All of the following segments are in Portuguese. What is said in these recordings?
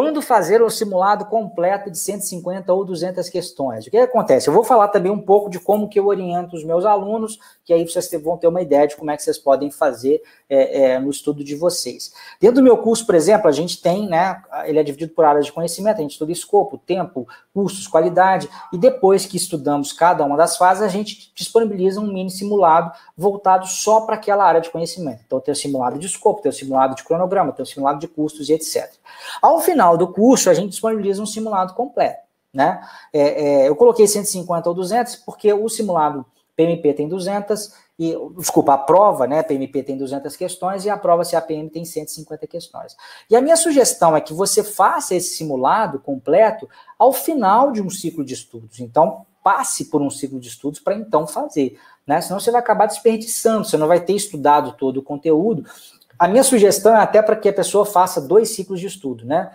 Quando fazer um simulado completo de 150 ou 200 questões? O que acontece? Eu vou falar também um pouco de como que eu oriento os meus alunos, que aí vocês vão ter uma ideia de como é que vocês podem fazer é, é, no estudo de vocês. Dentro do meu curso, por exemplo, a gente tem, né, ele é dividido por áreas de conhecimento, a gente estuda escopo, tempo, custos, qualidade, e depois que estudamos cada uma das fases, a gente disponibiliza um mini simulado voltado só para aquela área de conhecimento. Então, tem o simulado de escopo, tem o simulado de cronograma, tem o simulado de custos e etc. Ao final, final do curso, a gente disponibiliza um simulado completo. Né? É, é, eu coloquei 150 ou 200 porque o simulado PMP tem 200 e, desculpa, a prova, né, PMP tem 200 questões e a prova CAPM tem 150 questões. E a minha sugestão é que você faça esse simulado completo ao final de um ciclo de estudos. Então, passe por um ciclo de estudos para então fazer, né? Senão você vai acabar desperdiçando, você não vai ter estudado todo o conteúdo. A minha sugestão é até para que a pessoa faça dois ciclos de estudo, né?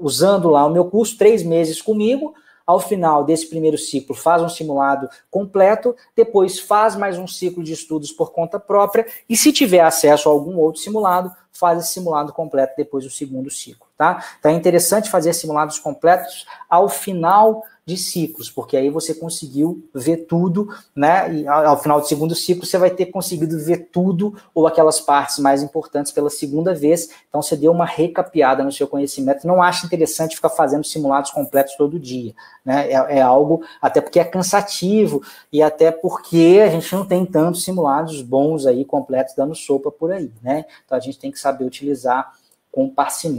Usando lá o meu curso, três meses comigo. Ao final desse primeiro ciclo, faz um simulado completo, depois faz mais um ciclo de estudos por conta própria, e se tiver acesso a algum outro simulado, faz esse simulado completo depois do segundo ciclo, tá? Então é interessante fazer simulados completos ao final de ciclos, porque aí você conseguiu ver tudo, né? E ao final do segundo ciclo você vai ter conseguido ver tudo ou aquelas partes mais importantes pela segunda vez. Então você deu uma recapeada no seu conhecimento. Não acha interessante ficar fazendo simulados completos todo dia, né? É, é algo até porque é cansativo e até porque a gente não tem tantos simulados bons aí completos dando sopa por aí, né? Então a gente tem que saber utilizar com parcimônia.